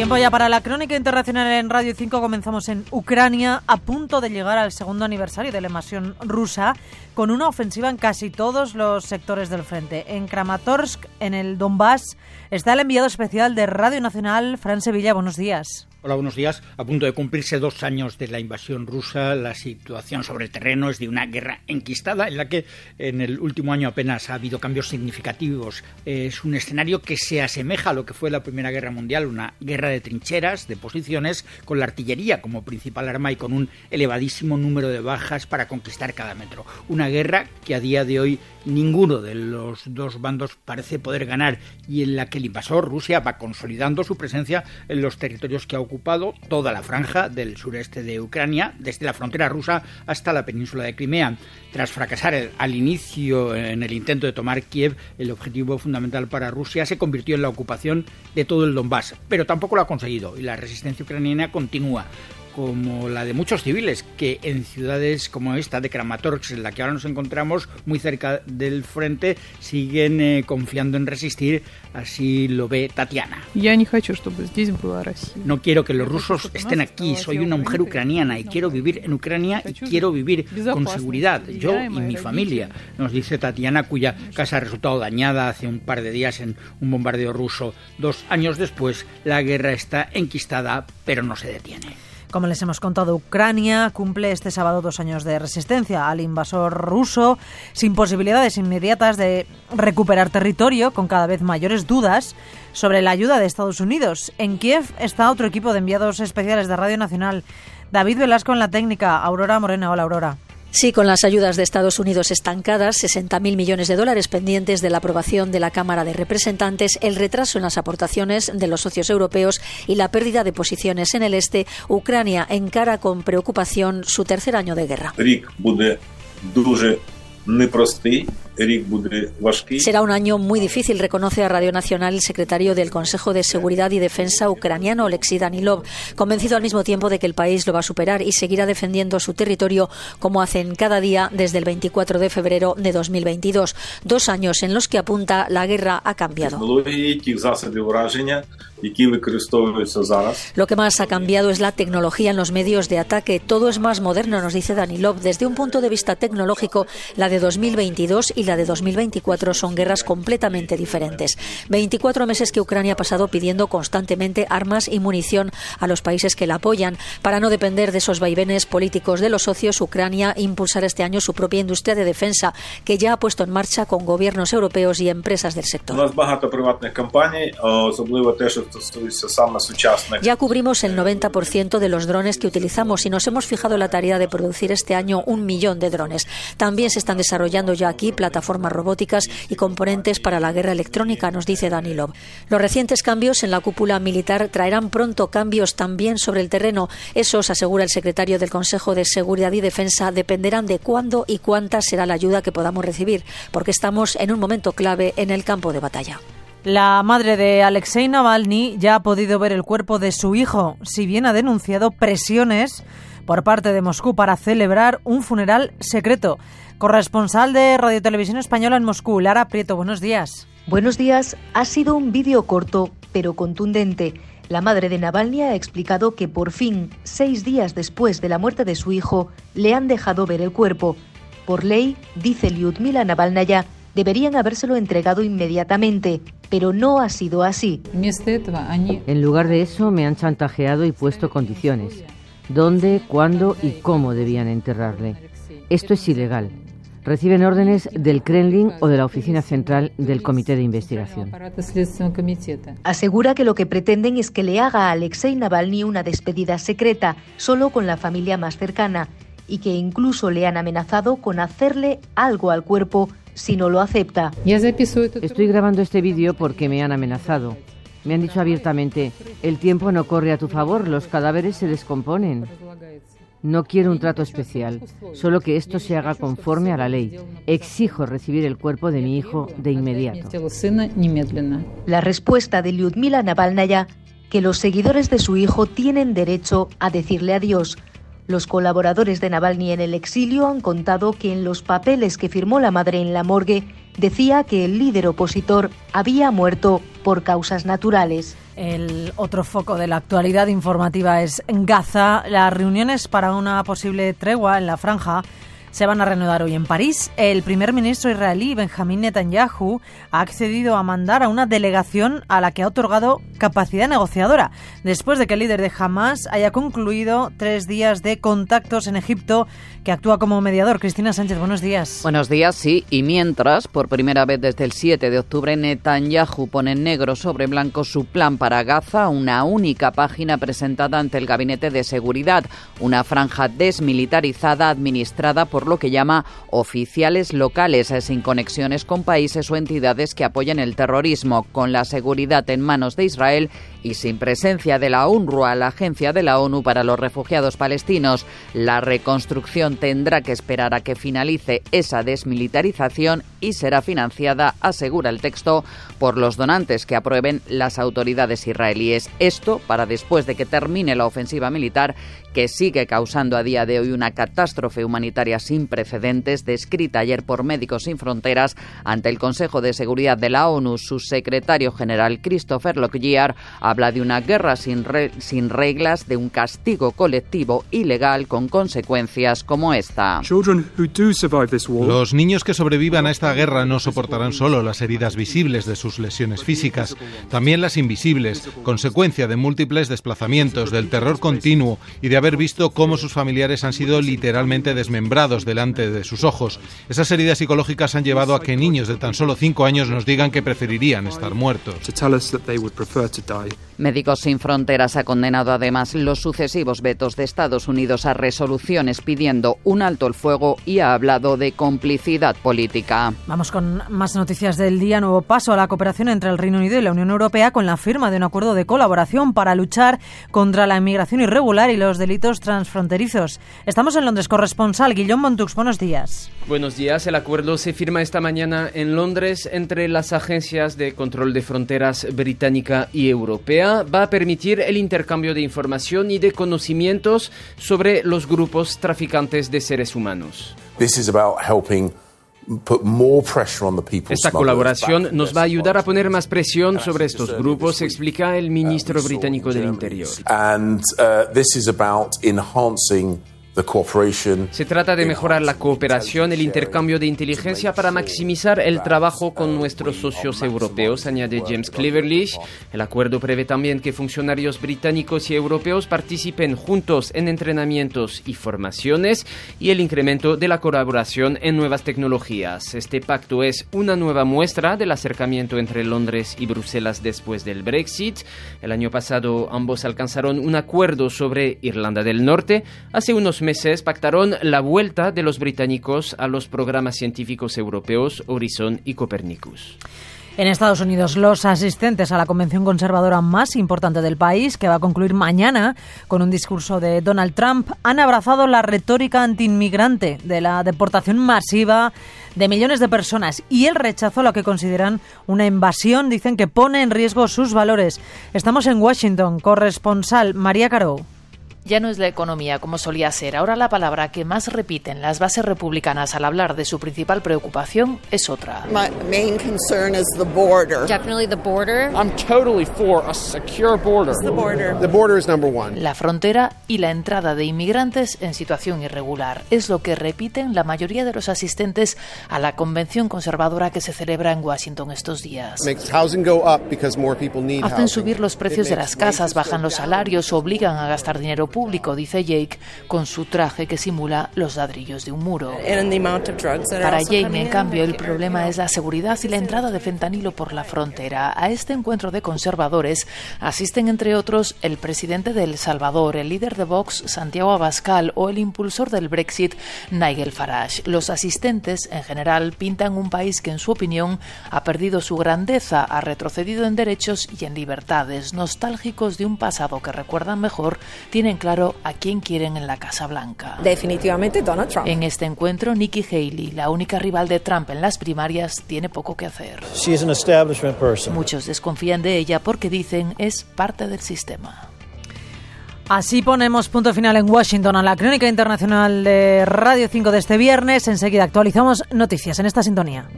Tiempo ya para la crónica internacional en Radio 5. Comenzamos en Ucrania, a punto de llegar al segundo aniversario de la invasión rusa, con una ofensiva en casi todos los sectores del frente. En Kramatorsk, en el Donbass, está el enviado especial de Radio Nacional, Fran Sevilla. Buenos días. Hola, buenos días. A punto de cumplirse dos años de la invasión rusa, la situación sobre el terreno es de una guerra enquistada en la que en el último año apenas ha habido cambios significativos. Es un escenario que se asemeja a lo que fue la Primera Guerra Mundial, una guerra de trincheras, de posiciones, con la artillería como principal arma y con un elevadísimo número de bajas para conquistar cada metro. Una guerra que a día de hoy ninguno de los dos bandos parece poder ganar y en la que el invasor Rusia va consolidando su presencia en los territorios que ha ocupado toda la franja del sureste de Ucrania, desde la frontera rusa hasta la península de Crimea. Tras fracasar al inicio en el intento de tomar Kiev, el objetivo fundamental para Rusia se convirtió en la ocupación de todo el Donbass, pero tampoco lo ha conseguido y la resistencia ucraniana continúa como la de muchos civiles que en ciudades como esta de Kramatorsk, en la que ahora nos encontramos muy cerca del frente, siguen eh, confiando en resistir, así lo ve Tatiana. No quiero que los rusos estén aquí, soy una mujer ucraniana y quiero vivir en Ucrania y quiero vivir con seguridad, yo y mi familia, nos dice Tatiana, cuya casa ha resultado dañada hace un par de días en un bombardeo ruso. Dos años después, la guerra está enquistada, pero no se detiene. Como les hemos contado, Ucrania cumple este sábado dos años de resistencia al invasor ruso, sin posibilidades inmediatas de recuperar territorio, con cada vez mayores dudas sobre la ayuda de Estados Unidos. En Kiev está otro equipo de enviados especiales de Radio Nacional. David Velasco en la técnica, Aurora Morena. Hola, Aurora. Sí, con las ayudas de Estados Unidos estancadas, 60.000 millones de dólares pendientes de la aprobación de la Cámara de Representantes, el retraso en las aportaciones de los socios europeos y la pérdida de posiciones en el este, Ucrania encara con preocupación su tercer año de guerra. Será un año muy difícil, reconoce a Radio Nacional el secretario del Consejo de Seguridad y Defensa ucraniano, Alexei Danilov, convencido al mismo tiempo de que el país lo va a superar y seguirá defendiendo su territorio como hacen cada día desde el 24 de febrero de 2022. Dos años en los que apunta la guerra ha cambiado. Lo que más ha cambiado es la tecnología en los medios de ataque. Todo es más moderno, nos dice Danilov. Desde un punto de vista tecnológico, la de 2022 y la de 2024 son guerras completamente diferentes. 24 meses que Ucrania ha pasado pidiendo constantemente armas y munición a los países que la apoyan. Para no depender de esos vaivenes políticos de los socios, Ucrania impulsará este año su propia industria de defensa, que ya ha puesto en marcha con gobiernos europeos y empresas del sector. Ya cubrimos el 90% de los drones que utilizamos y nos hemos fijado la tarea de producir este año un millón de drones. También se están desarrollando ya aquí plataformas robóticas y componentes para la guerra electrónica, nos dice Danilov. Los recientes cambios en la cúpula militar traerán pronto cambios también sobre el terreno. Esos, asegura el secretario del Consejo de Seguridad y Defensa, dependerán de cuándo y cuánta será la ayuda que podamos recibir, porque estamos en un momento clave en el campo de batalla. La madre de Alexei Navalny ya ha podido ver el cuerpo de su hijo, si bien ha denunciado presiones por parte de Moscú para celebrar un funeral secreto. Corresponsal de Radio Televisión Española en Moscú, Lara Prieto, buenos días. Buenos días. Ha sido un vídeo corto, pero contundente. La madre de Navalny ha explicado que por fin, seis días después de la muerte de su hijo, le han dejado ver el cuerpo. Por ley, dice Lyudmila Navalnaya, deberían habérselo entregado inmediatamente, pero no ha sido así. En lugar de eso me han chantajeado y puesto condiciones. Dónde, cuándo y cómo debían enterrarle. Esto es ilegal. Reciben órdenes del Kremlin o de la Oficina Central del Comité de Investigación. Asegura que lo que pretenden es que le haga a Alexei Navalny una despedida secreta, solo con la familia más cercana, y que incluso le han amenazado con hacerle algo al cuerpo si no lo acepta. Estoy grabando este vídeo porque me han amenazado. Me han dicho abiertamente, el tiempo no corre a tu favor, los cadáveres se descomponen. No quiero un trato especial, solo que esto se haga conforme a la ley. Exijo recibir el cuerpo de mi hijo de inmediato. La respuesta de Lyudmila Navalnaya, que los seguidores de su hijo tienen derecho a decirle adiós, los colaboradores de Navalny en el exilio han contado que en los papeles que firmó la madre en la morgue decía que el líder opositor había muerto por causas naturales. El otro foco de la actualidad informativa es Gaza. Las reuniones para una posible tregua en la franja se van a reanudar hoy en París. El primer ministro israelí Benjamín Netanyahu ha accedido a mandar a una delegación a la que ha otorgado capacidad negociadora, después de que el líder de Hamas haya concluido tres días de contactos en Egipto, que actúa como mediador. Cristina Sánchez, buenos días. Buenos días, sí. Y mientras, por primera vez desde el 7 de octubre, Netanyahu pone en negro sobre blanco su plan para Gaza, una única página presentada ante el Gabinete de Seguridad, una franja desmilitarizada administrada por lo que llama oficiales locales, eh, sin conexiones con países o entidades que apoyen el terrorismo, con la seguridad en manos de Israel y sin presencia de la UNRWA, la agencia de la ONU para los refugiados palestinos. La reconstrucción tendrá que esperar a que finalice esa desmilitarización y será financiada, asegura el texto, por los donantes que aprueben las autoridades israelíes. Esto para después de que termine la ofensiva militar que sigue causando a día de hoy una catástrofe humanitaria sin precedentes, descrita ayer por Médicos Sin Fronteras ante el Consejo de Seguridad de la ONU. Su secretario general, Christopher Lockyer, habla de una guerra sin, sin reglas, de un castigo colectivo ilegal con consecuencias como esta. Los niños que sobrevivan a esta guerra no soportarán solo las heridas visibles de sus lesiones físicas, también las invisibles, consecuencia de múltiples desplazamientos, del terror continuo y de haber visto cómo sus familiares han sido literalmente desmembrados delante de sus ojos. Esas heridas psicológicas han llevado a que niños de tan solo cinco años nos digan que preferirían estar muertos. Médicos Sin Fronteras ha condenado además los sucesivos vetos de Estados Unidos a resoluciones pidiendo un alto el fuego y ha hablado de complicidad política. Vamos con más noticias del día. Nuevo paso a la cooperación entre el Reino Unido y la Unión Europea con la firma de un acuerdo de colaboración para luchar contra la inmigración irregular y los delitos transfronterizos. Estamos en Londres. Corresponsal Guillaume Buenos días. Buenos días. El acuerdo se firma esta mañana en Londres entre las agencias de control de fronteras británica y europea va a permitir el intercambio de información y de conocimientos sobre los grupos traficantes de seres humanos. Esta colaboración nos va a ayudar a poner más presión sobre estos grupos, explica el ministro británico del Interior. Se trata de mejorar la cooperación, el intercambio de inteligencia para maximizar el trabajo con nuestros socios europeos, añade James Cleverly. El acuerdo prevé también que funcionarios británicos y europeos participen juntos en entrenamientos y formaciones y el incremento de la colaboración en nuevas tecnologías. Este pacto es una nueva muestra del acercamiento entre Londres y Bruselas después del Brexit. El año pasado ambos alcanzaron un acuerdo sobre Irlanda del Norte. Hace unos meses meses pactaron la vuelta de los británicos a los programas científicos europeos Horizon y Copernicus. En Estados Unidos, los asistentes a la convención conservadora más importante del país, que va a concluir mañana con un discurso de Donald Trump, han abrazado la retórica antiinmigrante de la deportación masiva de millones de personas y el rechazo a lo que consideran una invasión, dicen que pone en riesgo sus valores. Estamos en Washington, corresponsal María Caro ya no es la economía como solía ser. Ahora la palabra que más repiten las bases republicanas al hablar de su principal preocupación es otra. My main concern is the border. Definitely the border. I'm totally for a secure border. the border. The border is number one. La frontera y la entrada de inmigrantes en situación irregular es lo que repiten la mayoría de los asistentes a la convención conservadora que se celebra en Washington estos días. Hacen subir los precios de las casas, bajan los salarios, obligan a gastar dinero público, dice Jake, con su traje que simula los ladrillos de un muro. Para Jane, en cambio, el problema es la seguridad y la entrada de fentanilo por la frontera. A este encuentro de conservadores asisten, entre otros, el presidente de El Salvador, el líder de Vox, Santiago Abascal, o el impulsor del Brexit, Nigel Farage. Los asistentes, en general, pintan un país que, en su opinión, ha perdido su grandeza, ha retrocedido en derechos y en libertades, nostálgicos de un pasado que recuerdan mejor, tienen claro a quién quieren en la Casa Blanca. Definitivamente Donald Trump. En este encuentro, Nikki Haley, la única rival de Trump en las primarias, tiene poco que hacer. Muchos desconfían de ella porque dicen es parte del sistema. Así ponemos punto final en Washington a la crónica internacional de Radio 5 de este viernes. Enseguida actualizamos noticias en esta sintonía.